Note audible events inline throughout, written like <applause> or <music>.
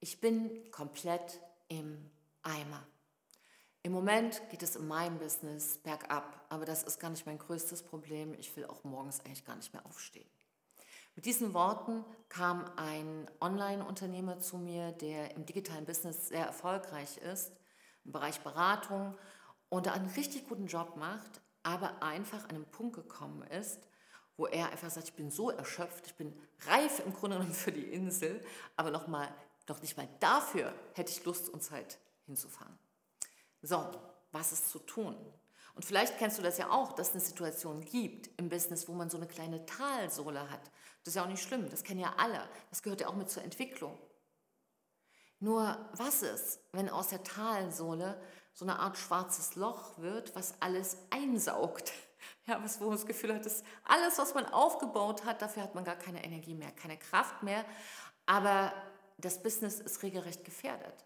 Ich bin komplett im Eimer. Im Moment geht es in meinem Business bergab, aber das ist gar nicht mein größtes Problem. Ich will auch morgens eigentlich gar nicht mehr aufstehen. Mit diesen Worten kam ein Online-Unternehmer zu mir, der im digitalen Business sehr erfolgreich ist, im Bereich Beratung und einen richtig guten Job macht, aber einfach an einen Punkt gekommen ist, wo er einfach sagt, ich bin so erschöpft, ich bin reif im Grunde genommen für die Insel, aber noch, noch nicht mal dafür hätte ich Lust und Zeit hinzufahren. So, was ist zu tun? Und vielleicht kennst du das ja auch, dass es eine Situation gibt im Business, wo man so eine kleine Talsohle hat. Das ist ja auch nicht schlimm, das kennen ja alle. Das gehört ja auch mit zur Entwicklung. Nur was ist, wenn aus der Talsohle so eine Art schwarzes Loch wird, was alles einsaugt? <laughs> Ja, was, wo man das Gefühl hat, dass alles, was man aufgebaut hat, dafür hat man gar keine Energie mehr, keine Kraft mehr. Aber das Business ist regelrecht gefährdet.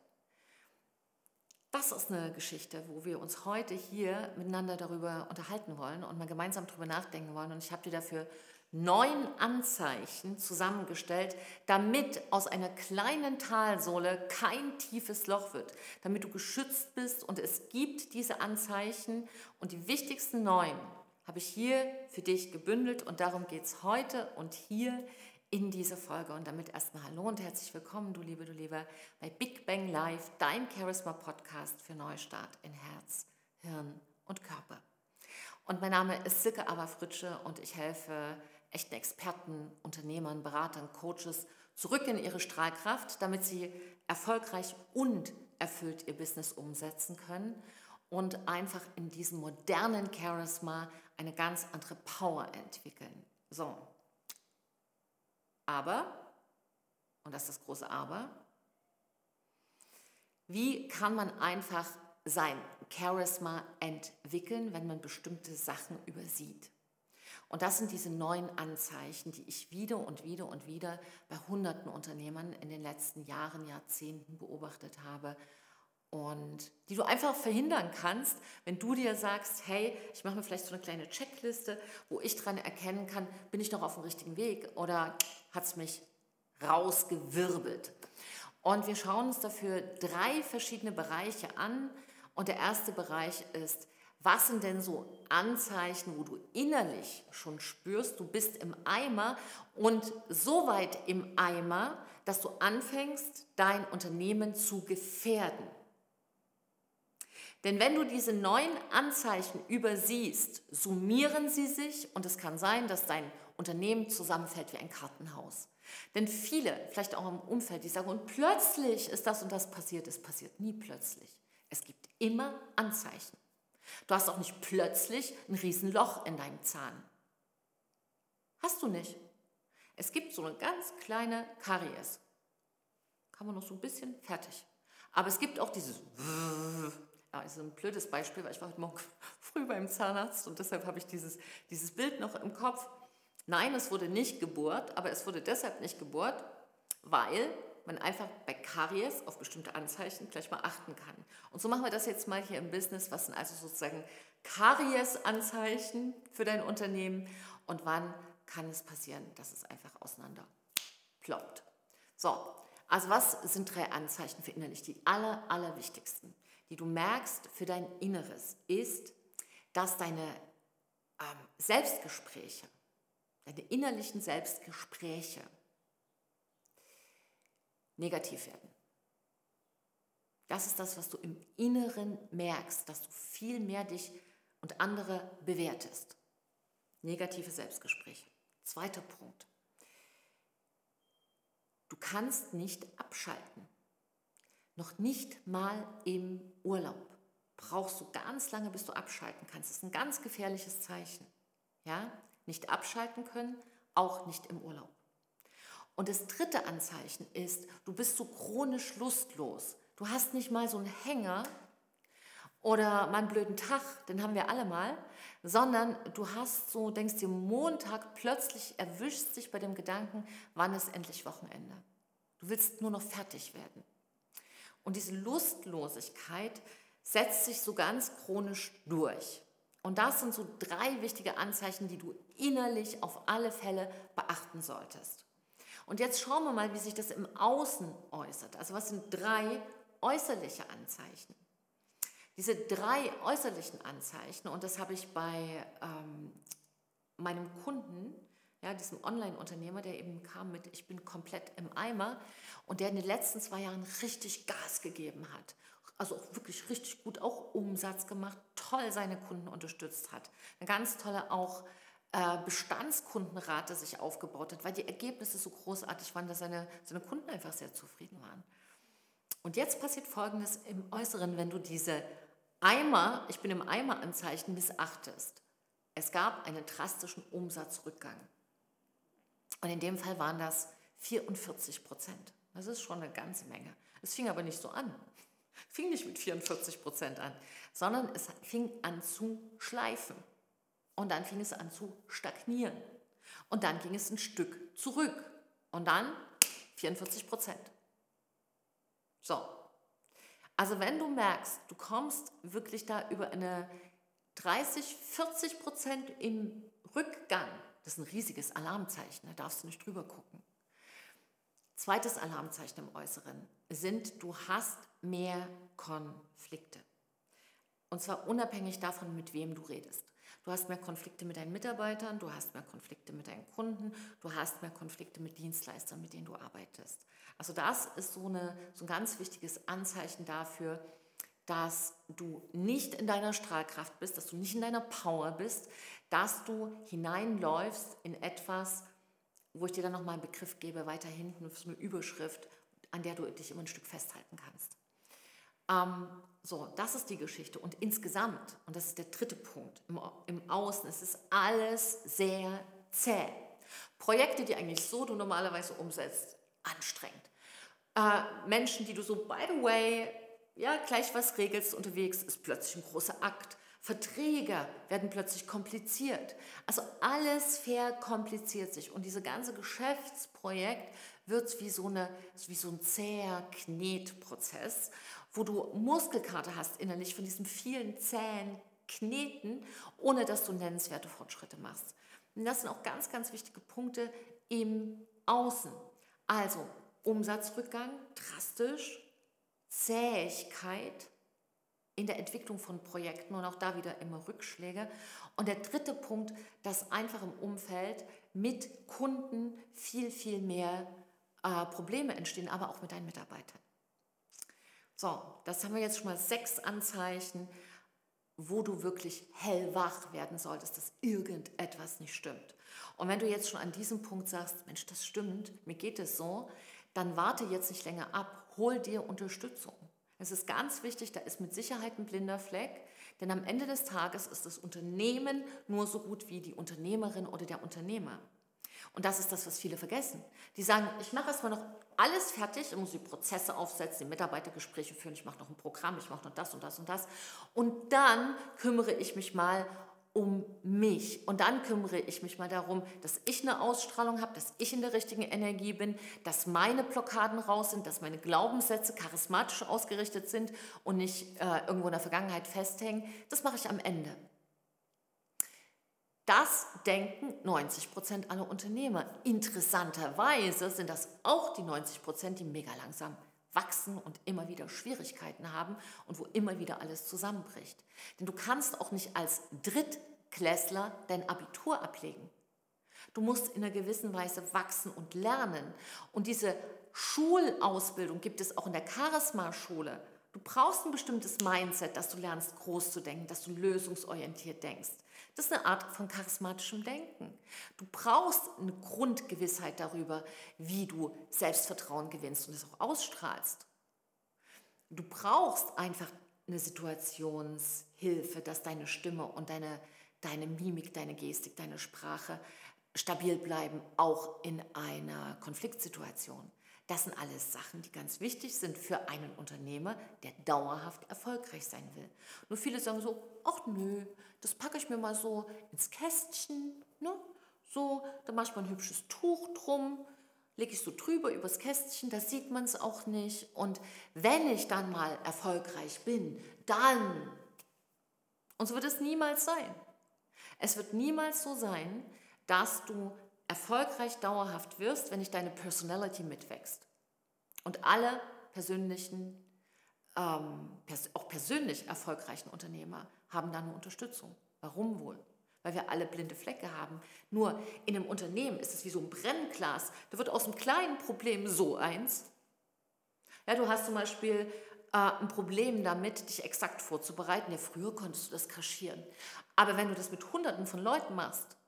Das ist eine Geschichte, wo wir uns heute hier miteinander darüber unterhalten wollen und mal gemeinsam darüber nachdenken wollen. Und ich habe dir dafür neun Anzeichen zusammengestellt, damit aus einer kleinen Talsohle kein tiefes Loch wird, damit du geschützt bist. Und es gibt diese Anzeichen und die wichtigsten neun habe ich hier für dich gebündelt und darum geht es heute und hier in diese Folge. Und damit erstmal Hallo und herzlich willkommen, du Liebe, du Lieber, bei Big Bang Live, dein Charisma-Podcast für Neustart in Herz, Hirn und Körper. Und mein Name ist Silke Aberfritsche und ich helfe echten Experten, Unternehmern, Beratern, Coaches zurück in ihre Strahlkraft, damit sie erfolgreich und erfüllt ihr Business umsetzen können und einfach in diesem modernen Charisma eine ganz andere Power entwickeln. So, aber, und das ist das große Aber, wie kann man einfach sein Charisma entwickeln, wenn man bestimmte Sachen übersieht? Und das sind diese neuen Anzeichen, die ich wieder und wieder und wieder bei hunderten Unternehmern in den letzten Jahren, Jahrzehnten beobachtet habe und die du einfach verhindern kannst, wenn du dir sagst, hey, ich mache mir vielleicht so eine kleine Checkliste, wo ich dran erkennen kann, bin ich noch auf dem richtigen Weg oder hat es mich rausgewirbelt. Und wir schauen uns dafür drei verschiedene Bereiche an. Und der erste Bereich ist, was sind denn so Anzeichen, wo du innerlich schon spürst, du bist im Eimer und so weit im Eimer, dass du anfängst, dein Unternehmen zu gefährden. Denn wenn du diese neuen Anzeichen übersiehst, summieren sie sich und es kann sein, dass dein Unternehmen zusammenfällt wie ein Kartenhaus. Denn viele, vielleicht auch im Umfeld, die sagen, und plötzlich ist das und das passiert, es passiert nie plötzlich. Es gibt immer Anzeichen. Du hast auch nicht plötzlich ein Riesenloch in deinem Zahn. Hast du nicht. Es gibt so eine ganz kleine Karies. Kann man noch so ein bisschen fertig. Aber es gibt auch dieses ja, ist ein blödes Beispiel, weil ich war heute Morgen <laughs> früh beim Zahnarzt und deshalb habe ich dieses, dieses Bild noch im Kopf. Nein, es wurde nicht gebohrt, aber es wurde deshalb nicht gebohrt, weil man einfach bei Karies auf bestimmte Anzeichen gleich mal achten kann. Und so machen wir das jetzt mal hier im Business. Was sind also sozusagen Karies-Anzeichen für dein Unternehmen und wann kann es passieren, dass es einfach auseinander ploppt? So, also was sind drei Anzeichen für innerlich? Die aller, aller wichtigsten die du merkst für dein Inneres, ist, dass deine ähm, Selbstgespräche, deine innerlichen Selbstgespräche negativ werden. Das ist das, was du im Inneren merkst, dass du viel mehr dich und andere bewertest. Negative Selbstgespräche. Zweiter Punkt. Du kannst nicht abschalten. Noch nicht mal im Urlaub brauchst du ganz lange, bis du abschalten kannst. Das ist ein ganz gefährliches Zeichen. Ja? Nicht abschalten können, auch nicht im Urlaub. Und das dritte Anzeichen ist, du bist so chronisch lustlos. Du hast nicht mal so einen Hänger oder mal einen blöden Tag, den haben wir alle mal, sondern du hast so, denkst dir Montag, plötzlich erwischt sich bei dem Gedanken, wann ist endlich Wochenende. Du willst nur noch fertig werden. Und diese Lustlosigkeit setzt sich so ganz chronisch durch. Und das sind so drei wichtige Anzeichen, die du innerlich auf alle Fälle beachten solltest. Und jetzt schauen wir mal, wie sich das im Außen äußert. Also was sind drei äußerliche Anzeichen? Diese drei äußerlichen Anzeichen, und das habe ich bei ähm, meinem Kunden, ja, diesem Online-Unternehmer, der eben kam mit, ich bin komplett im Eimer und der in den letzten zwei Jahren richtig Gas gegeben hat. Also auch wirklich richtig gut auch Umsatz gemacht, toll seine Kunden unterstützt hat. Eine ganz tolle auch äh, Bestandskundenrate sich aufgebaut hat, weil die Ergebnisse so großartig waren, dass seine, seine Kunden einfach sehr zufrieden waren. Und jetzt passiert Folgendes im Äußeren, wenn du diese Eimer, ich bin im Eimer-Anzeichen, missachtest. Es gab einen drastischen Umsatzrückgang. Und in dem Fall waren das 44 Prozent. Das ist schon eine ganze Menge. Es fing aber nicht so an. Fing nicht mit 44 Prozent an, sondern es fing an zu schleifen. Und dann fing es an zu stagnieren. Und dann ging es ein Stück zurück. Und dann 44 Prozent. So. Also wenn du merkst, du kommst wirklich da über eine 30, 40 Prozent im Rückgang, das ist ein riesiges Alarmzeichen, da darfst du nicht drüber gucken. Zweites Alarmzeichen im Äußeren sind, du hast mehr Konflikte. Und zwar unabhängig davon, mit wem du redest. Du hast mehr Konflikte mit deinen Mitarbeitern, du hast mehr Konflikte mit deinen Kunden, du hast mehr Konflikte mit Dienstleistern, mit denen du arbeitest. Also das ist so, eine, so ein ganz wichtiges Anzeichen dafür, dass du nicht in deiner Strahlkraft bist, dass du nicht in deiner Power bist, dass du hineinläufst in etwas, wo ich dir dann nochmal einen Begriff gebe, weiter hinten, so eine Überschrift, an der du dich immer ein Stück festhalten kannst. Ähm, so, das ist die Geschichte. Und insgesamt, und das ist der dritte Punkt, im, im Außen, es ist alles sehr zäh. Projekte, die eigentlich so du normalerweise umsetzt, anstrengend. Äh, Menschen, die du so, by the way, ja, gleich was regelst unterwegs, ist plötzlich ein großer Akt. Verträge werden plötzlich kompliziert. Also alles verkompliziert sich und dieses ganze Geschäftsprojekt wird wie so, eine, wie so ein zäher Knetprozess wo du Muskelkater hast innerlich von diesen vielen zähen Kneten, ohne dass du nennenswerte Fortschritte machst. Und das sind auch ganz, ganz wichtige Punkte im Außen. Also Umsatzrückgang, drastisch, Zähigkeit in der Entwicklung von Projekten und auch da wieder immer Rückschläge. Und der dritte Punkt, dass einfach im Umfeld mit Kunden viel, viel mehr äh, Probleme entstehen, aber auch mit deinen Mitarbeitern. So, das haben wir jetzt schon mal sechs Anzeichen, wo du wirklich hellwach werden solltest, dass irgendetwas nicht stimmt. Und wenn du jetzt schon an diesem Punkt sagst, Mensch, das stimmt, mir geht es so, dann warte jetzt nicht länger ab, hol dir Unterstützung. Es ist ganz wichtig, da ist mit Sicherheit ein blinder Fleck, denn am Ende des Tages ist das Unternehmen nur so gut wie die Unternehmerin oder der Unternehmer. Und das ist das, was viele vergessen. Die sagen, ich mache erstmal noch alles fertig, ich muss die Prozesse aufsetzen, die Mitarbeitergespräche führen, ich mache noch ein Programm, ich mache noch das und das und das. Und dann kümmere ich mich mal um mich. Und dann kümmere ich mich mal darum, dass ich eine Ausstrahlung habe, dass ich in der richtigen Energie bin, dass meine Blockaden raus sind, dass meine Glaubenssätze charismatisch ausgerichtet sind und nicht äh, irgendwo in der Vergangenheit festhängen. Das mache ich am Ende. Das denken 90 Prozent aller Unternehmer. Interessanterweise sind das auch die 90 Prozent, die mega langsam wachsen und immer wieder Schwierigkeiten haben und wo immer wieder alles zusammenbricht. Denn du kannst auch nicht als Drittklässler dein Abitur ablegen. Du musst in einer gewissen Weise wachsen und lernen. Und diese Schulausbildung gibt es auch in der Charisma-Schule. Du brauchst ein bestimmtes Mindset, dass du lernst, groß zu denken, dass du lösungsorientiert denkst. Das ist eine Art von charismatischem Denken. Du brauchst eine Grundgewissheit darüber, wie du Selbstvertrauen gewinnst und es auch ausstrahlst. Du brauchst einfach eine Situationshilfe, dass deine Stimme und deine, deine Mimik, deine Gestik, deine Sprache stabil bleiben, auch in einer Konfliktsituation. Das sind alles Sachen, die ganz wichtig sind für einen Unternehmer, der dauerhaft erfolgreich sein will. Nur viele sagen so, ach nö, das packe ich mir mal so ins Kästchen, ne? so, da mache ich mal ein hübsches Tuch drum, lege ich so drüber übers Kästchen, da sieht man es auch nicht. Und wenn ich dann mal erfolgreich bin, dann, und so wird es niemals sein. Es wird niemals so sein, dass du erfolgreich dauerhaft wirst, wenn dich deine Personality mitwächst. Und alle persönlichen, ähm, pers auch persönlich erfolgreichen Unternehmer haben da eine Unterstützung. Warum wohl? Weil wir alle blinde Flecke haben. Nur in einem Unternehmen ist es wie so ein Brennglas. Da wird aus einem kleinen Problem so eins. Ja, du hast zum Beispiel äh, ein Problem damit, dich exakt vorzubereiten. Ja, früher konntest du das kaschieren. Aber wenn du das mit Hunderten von Leuten machst,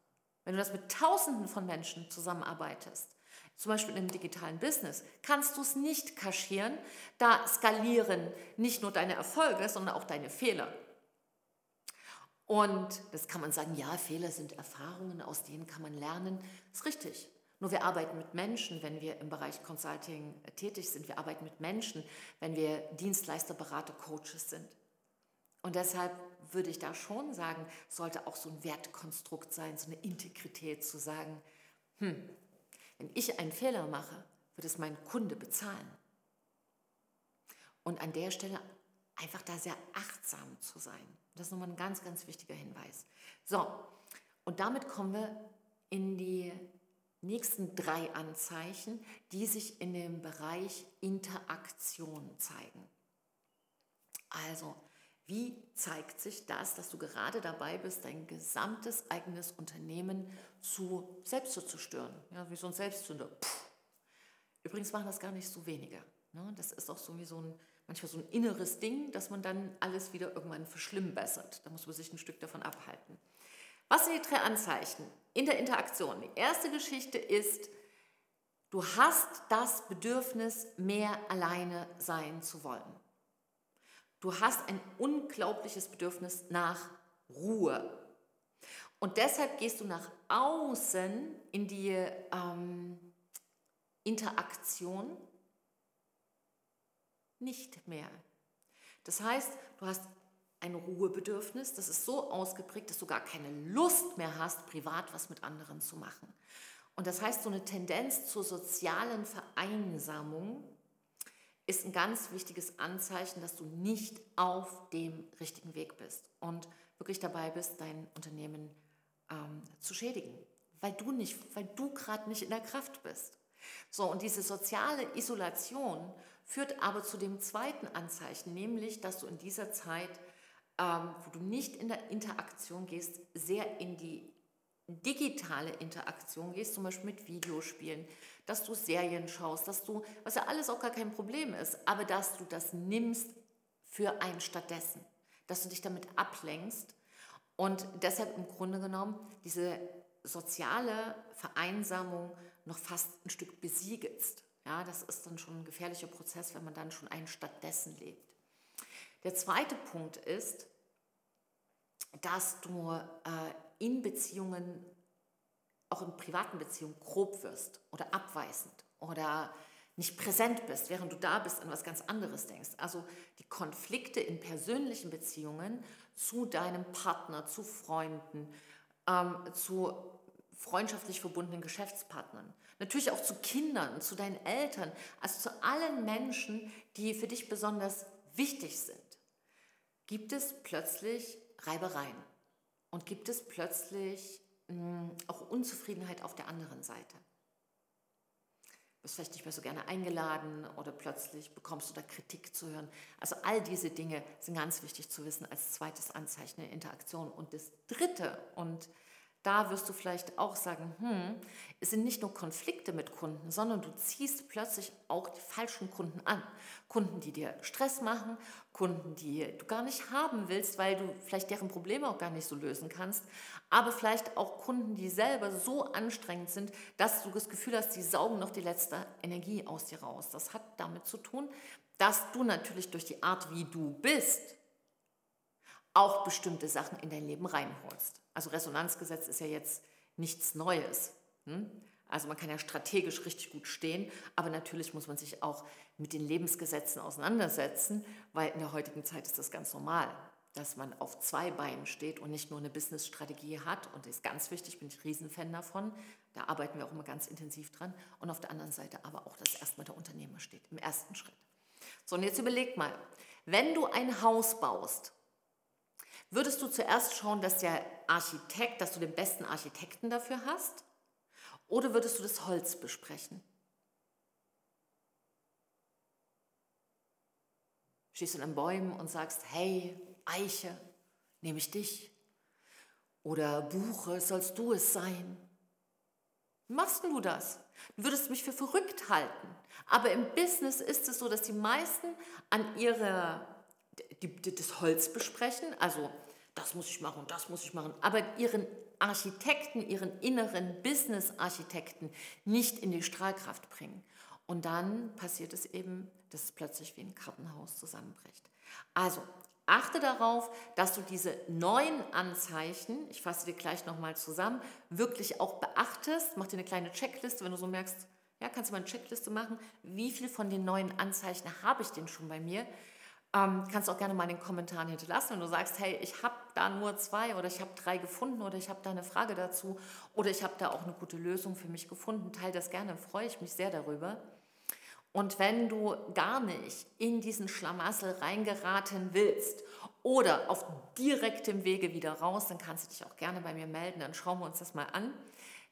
wenn du das mit Tausenden von Menschen zusammenarbeitest, zum Beispiel im digitalen Business, kannst du es nicht kaschieren. Da skalieren nicht nur deine Erfolge, sondern auch deine Fehler. Und das kann man sagen, ja, Fehler sind Erfahrungen, aus denen kann man lernen. Das ist richtig. Nur wir arbeiten mit Menschen, wenn wir im Bereich Consulting tätig sind. Wir arbeiten mit Menschen, wenn wir Dienstleister, Berater, Coaches sind. Und deshalb würde ich da schon sagen, sollte auch so ein Wertkonstrukt sein, so eine Integrität zu sagen, hm, wenn ich einen Fehler mache, wird es mein Kunde bezahlen. Und an der Stelle einfach da sehr achtsam zu sein. Das ist nochmal ein ganz, ganz wichtiger Hinweis. So, und damit kommen wir in die nächsten drei Anzeichen, die sich in dem Bereich Interaktion zeigen. Also, wie zeigt sich das, dass du gerade dabei bist, dein gesamtes eigenes Unternehmen zu selbst zu zerstören? Ja, wie so ein Selbstzünder. Puh. Übrigens machen das gar nicht so wenige. Ne? Das ist auch so wie so ein, manchmal so ein inneres Ding, dass man dann alles wieder irgendwann verschlimmbessert. Da muss man sich ein Stück davon abhalten. Was sind die drei Anzeichen in der Interaktion? Die erste Geschichte ist, du hast das Bedürfnis, mehr alleine sein zu wollen. Du hast ein unglaubliches Bedürfnis nach Ruhe. Und deshalb gehst du nach außen in die ähm, Interaktion nicht mehr. Das heißt, du hast ein Ruhebedürfnis, das ist so ausgeprägt, dass du gar keine Lust mehr hast, privat was mit anderen zu machen. Und das heißt, so eine Tendenz zur sozialen Vereinsamung ist ein ganz wichtiges Anzeichen, dass du nicht auf dem richtigen Weg bist und wirklich dabei bist, dein Unternehmen ähm, zu schädigen, weil du nicht, weil du gerade nicht in der Kraft bist. So und diese soziale Isolation führt aber zu dem zweiten Anzeichen, nämlich, dass du in dieser Zeit, ähm, wo du nicht in der Interaktion gehst, sehr in die digitale Interaktion gehst, zum Beispiel mit Videospielen, dass du Serien schaust, dass du, was ja alles auch gar kein Problem ist, aber dass du das nimmst für ein stattdessen, dass du dich damit ablenkst und deshalb im Grunde genommen diese soziale Vereinsamung noch fast ein Stück besiegelst. Ja, das ist dann schon ein gefährlicher Prozess, wenn man dann schon ein stattdessen lebt. Der zweite Punkt ist, dass du äh, in Beziehungen, auch in privaten Beziehungen, grob wirst oder abweisend oder nicht präsent bist, während du da bist, an was ganz anderes denkst. Also die Konflikte in persönlichen Beziehungen zu deinem Partner, zu Freunden, ähm, zu freundschaftlich verbundenen Geschäftspartnern, natürlich auch zu Kindern, zu deinen Eltern, also zu allen Menschen, die für dich besonders wichtig sind, gibt es plötzlich Reibereien und gibt es plötzlich mh, hm, auch Unzufriedenheit auf der anderen Seite. Du bist vielleicht nicht mehr so gerne eingeladen oder plötzlich bekommst du da Kritik zu hören. Also all diese Dinge sind ganz wichtig zu wissen als zweites Anzeichen der Interaktion. Und das dritte und da wirst du vielleicht auch sagen, hm, es sind nicht nur Konflikte mit Kunden, sondern du ziehst plötzlich auch die falschen Kunden an. Kunden, die dir Stress machen, Kunden, die du gar nicht haben willst, weil du vielleicht deren Probleme auch gar nicht so lösen kannst, aber vielleicht auch Kunden, die selber so anstrengend sind, dass du das Gefühl hast, sie saugen noch die letzte Energie aus dir raus. Das hat damit zu tun, dass du natürlich durch die Art, wie du bist, auch bestimmte Sachen in dein Leben reinholst. Also Resonanzgesetz ist ja jetzt nichts Neues. Hm? Also man kann ja strategisch richtig gut stehen, aber natürlich muss man sich auch mit den Lebensgesetzen auseinandersetzen, weil in der heutigen Zeit ist das ganz normal, dass man auf zwei Beinen steht und nicht nur eine Businessstrategie hat. Und das ist ganz wichtig, bin ich Riesenfan davon. Da arbeiten wir auch immer ganz intensiv dran. Und auf der anderen Seite aber auch, dass erstmal der Unternehmer steht, im ersten Schritt. So, und jetzt überleg mal, wenn du ein Haus baust, Würdest du zuerst schauen, dass der Architekt, dass du den besten Architekten dafür hast? Oder würdest du das Holz besprechen? Stehst du in Bäumen und sagst, hey, Eiche, nehme ich dich. Oder Buche, sollst du es sein. Machst du das? Du würdest mich für verrückt halten. Aber im Business ist es so, dass die meisten an ihre, die, die, das Holz besprechen, also das muss ich machen, das muss ich machen, aber ihren Architekten, ihren inneren Business-Architekten nicht in die Strahlkraft bringen. Und dann passiert es eben, dass es plötzlich wie ein Kartenhaus zusammenbricht. Also achte darauf, dass du diese neuen Anzeichen, ich fasse dir gleich nochmal zusammen, wirklich auch beachtest. Mach dir eine kleine Checkliste, wenn du so merkst, ja, kannst du mal eine Checkliste machen, wie viel von den neuen Anzeichen habe ich denn schon bei mir? Ähm, kannst du auch gerne mal in den Kommentaren hinterlassen, wenn du sagst, hey, ich habe da nur zwei oder ich habe drei gefunden oder ich habe da eine Frage dazu oder ich habe da auch eine gute Lösung für mich gefunden. Teil das gerne, freue ich mich sehr darüber. Und wenn du gar nicht in diesen Schlamassel reingeraten willst oder auf direktem Wege wieder raus, dann kannst du dich auch gerne bei mir melden, dann schauen wir uns das mal an.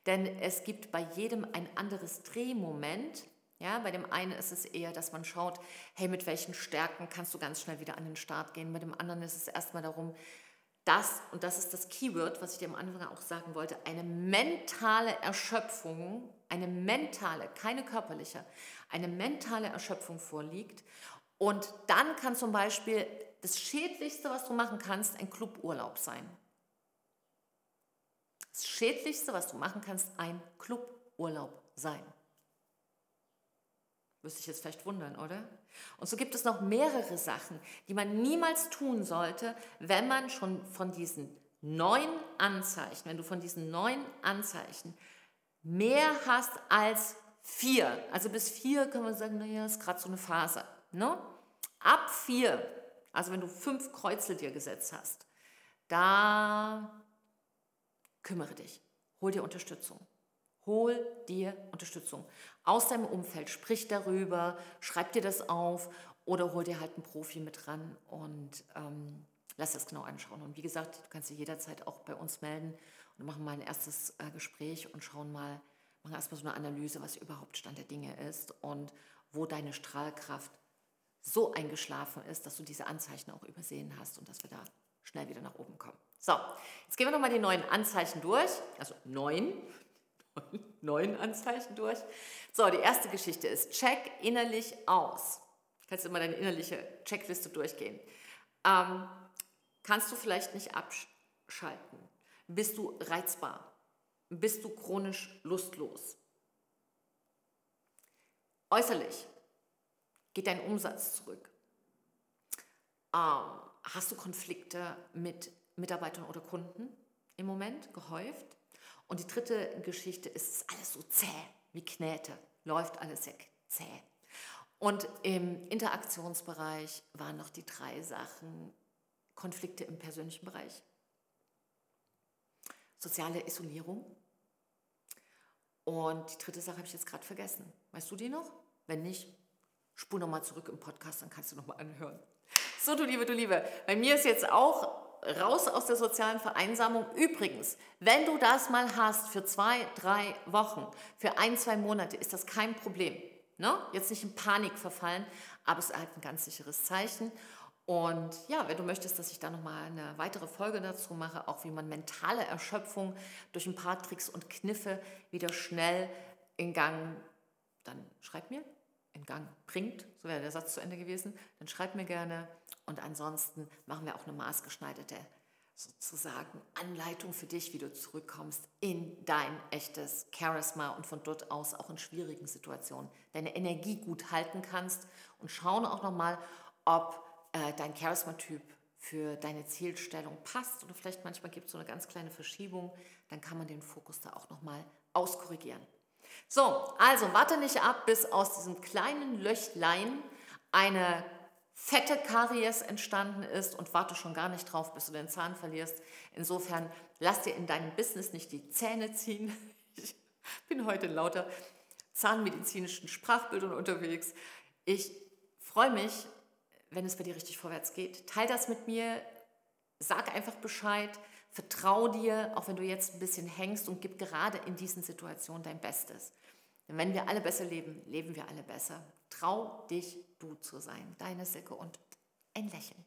Denn es gibt bei jedem ein anderes Drehmoment ja, bei dem einen ist es eher, dass man schaut, hey, mit welchen Stärken kannst du ganz schnell wieder an den Start gehen. Bei dem anderen ist es erstmal darum, dass, und das ist das Keyword, was ich dir am Anfang auch sagen wollte, eine mentale Erschöpfung, eine mentale, keine körperliche, eine mentale Erschöpfung vorliegt. Und dann kann zum Beispiel das Schädlichste, was du machen kannst, ein Cluburlaub sein. Das Schädlichste, was du machen kannst, ein Cluburlaub sein. Müsste ich jetzt vielleicht wundern, oder? Und so gibt es noch mehrere Sachen, die man niemals tun sollte, wenn man schon von diesen neun Anzeichen, wenn du von diesen neun Anzeichen mehr hast als vier. Also bis vier kann man sagen, naja, ist gerade so eine Phase. Ne? Ab vier, also wenn du fünf Kreuzel dir gesetzt hast, da kümmere dich, hol dir Unterstützung. Hol dir Unterstützung aus deinem Umfeld, sprich darüber, schreib dir das auf oder hol dir halt einen Profi mit ran und ähm, lass das genau anschauen. Und wie gesagt, du kannst dich jederzeit auch bei uns melden und machen mal ein erstes äh, Gespräch und schauen mal, machen erstmal so eine Analyse, was überhaupt Stand der Dinge ist und wo deine Strahlkraft so eingeschlafen ist, dass du diese Anzeichen auch übersehen hast und dass wir da schnell wieder nach oben kommen. So, jetzt gehen wir nochmal die neuen Anzeichen durch, also neun, <laughs> neun Anzeichen durch. So, die erste Geschichte ist, check innerlich aus. Kannst du immer deine innerliche Checkliste durchgehen. Ähm, kannst du vielleicht nicht abschalten? Bist du reizbar? Bist du chronisch lustlos? Äußerlich geht dein Umsatz zurück. Ähm, hast du Konflikte mit Mitarbeitern oder Kunden im Moment gehäuft? Und die dritte Geschichte ist alles so zäh wie Knäte, läuft alles weg, zäh. Und im Interaktionsbereich waren noch die drei Sachen Konflikte im persönlichen Bereich, soziale Isolierung und die dritte Sache habe ich jetzt gerade vergessen. Weißt du die noch? Wenn nicht, spul nochmal zurück im Podcast, dann kannst du nochmal anhören. So, du Liebe, du Liebe, bei mir ist jetzt auch raus aus der sozialen Vereinsamung. Übrigens, wenn du das mal hast für zwei, drei Wochen, für ein, zwei Monate, ist das kein Problem. Ne? Jetzt nicht in Panik verfallen, aber es ist halt ein ganz sicheres Zeichen. Und ja, wenn du möchtest, dass ich da nochmal eine weitere Folge dazu mache, auch wie man mentale Erschöpfung durch ein paar Tricks und Kniffe wieder schnell in Gang, dann schreib mir, in Gang bringt, so wäre der Satz zu Ende gewesen, dann schreib mir gerne. Und ansonsten machen wir auch eine maßgeschneiderte sozusagen Anleitung für dich, wie du zurückkommst in dein echtes Charisma und von dort aus auch in schwierigen Situationen deine Energie gut halten kannst und schauen auch nochmal, ob äh, dein Charisma-Typ für deine Zielstellung passt oder vielleicht manchmal gibt es so eine ganz kleine Verschiebung, dann kann man den Fokus da auch nochmal auskorrigieren. So, also warte nicht ab, bis aus diesem kleinen Löchlein eine fette Karies entstanden ist und warte schon gar nicht drauf, bis du den Zahn verlierst. Insofern lass dir in deinem Business nicht die Zähne ziehen. <laughs> Ich bin heute in lauter zahnmedizinischen Sprachbildern unterwegs. Ich freue mich, wenn es bei dir richtig vorwärts geht. Teil das mit mir, sag einfach Bescheid, vertrau dir, auch wenn du jetzt ein bisschen hängst und gib gerade in diesen Situationen dein Bestes. Denn wenn wir alle besser leben, leben wir alle besser. Trau dich, du zu sein. Deine Silke und ein Lächeln.